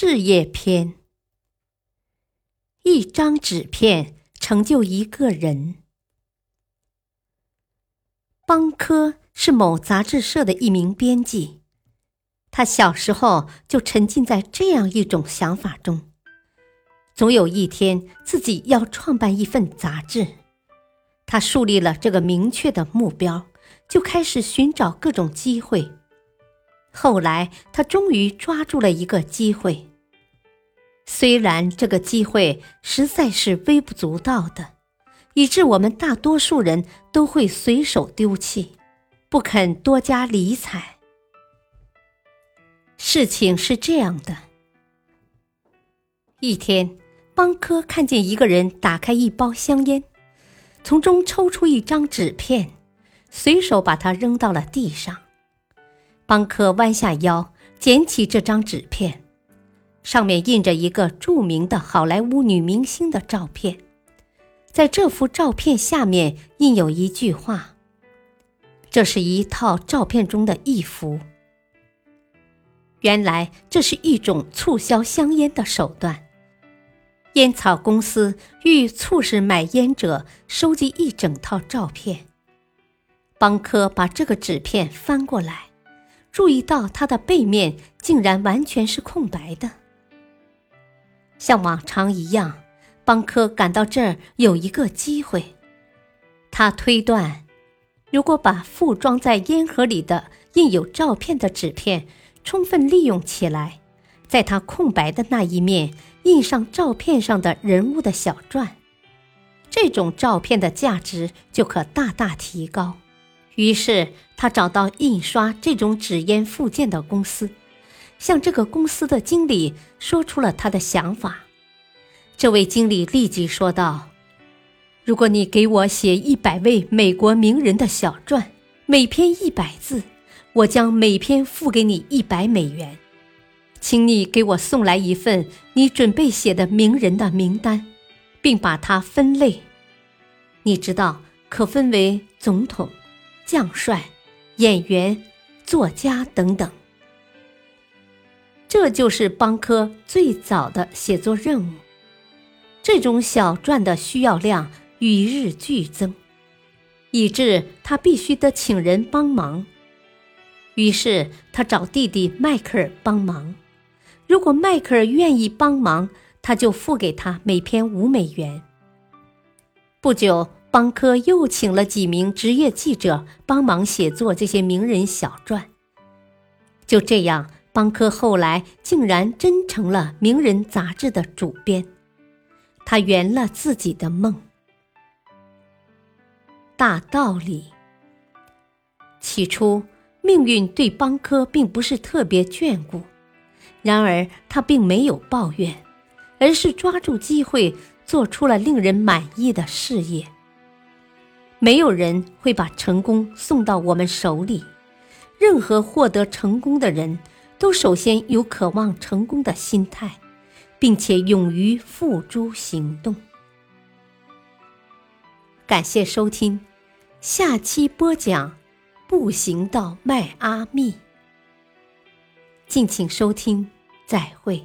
事业篇：一张纸片成就一个人。邦科是某杂志社的一名编辑，他小时候就沉浸在这样一种想法中：总有一天自己要创办一份杂志。他树立了这个明确的目标，就开始寻找各种机会。后来，他终于抓住了一个机会。虽然这个机会实在是微不足道的，以致我们大多数人都会随手丢弃，不肯多加理睬。事情是这样的：一天，邦科看见一个人打开一包香烟，从中抽出一张纸片，随手把它扔到了地上。邦科弯下腰捡起这张纸片。上面印着一个著名的好莱坞女明星的照片，在这幅照片下面印有一句话。这是一套照片中的一幅。原来这是一种促销香烟的手段。烟草公司欲促使买烟者收集一整套照片。邦科把这个纸片翻过来，注意到它的背面竟然完全是空白的。像往常一样，邦科感到这儿有一个机会。他推断，如果把附装在烟盒里的印有照片的纸片充分利用起来，在它空白的那一面印上照片上的人物的小传，这种照片的价值就可大大提高。于是，他找到印刷这种纸烟附件的公司。向这个公司的经理说出了他的想法。这位经理立即说道：“如果你给我写一百位美国名人的小传，每篇一百字，我将每篇付给你一百美元。请你给我送来一份你准备写的名人的名单，并把它分类。你知道，可分为总统、将帅、演员、作家等等。”这就是邦科最早的写作任务。这种小传的需要量与日俱增，以致他必须得请人帮忙。于是他找弟弟迈克尔帮忙。如果迈克尔愿意帮忙，他就付给他每篇五美元。不久，邦科又请了几名职业记者帮忙写作这些名人小传。就这样。邦科后来竟然真成了《名人》杂志的主编，他圆了自己的梦。大道理。起初，命运对邦科并不是特别眷顾，然而他并没有抱怨，而是抓住机会做出了令人满意的事业。没有人会把成功送到我们手里，任何获得成功的人。都首先有渴望成功的心态，并且勇于付诸行动。感谢收听，下期播讲步行到迈阿密。敬请收听，再会。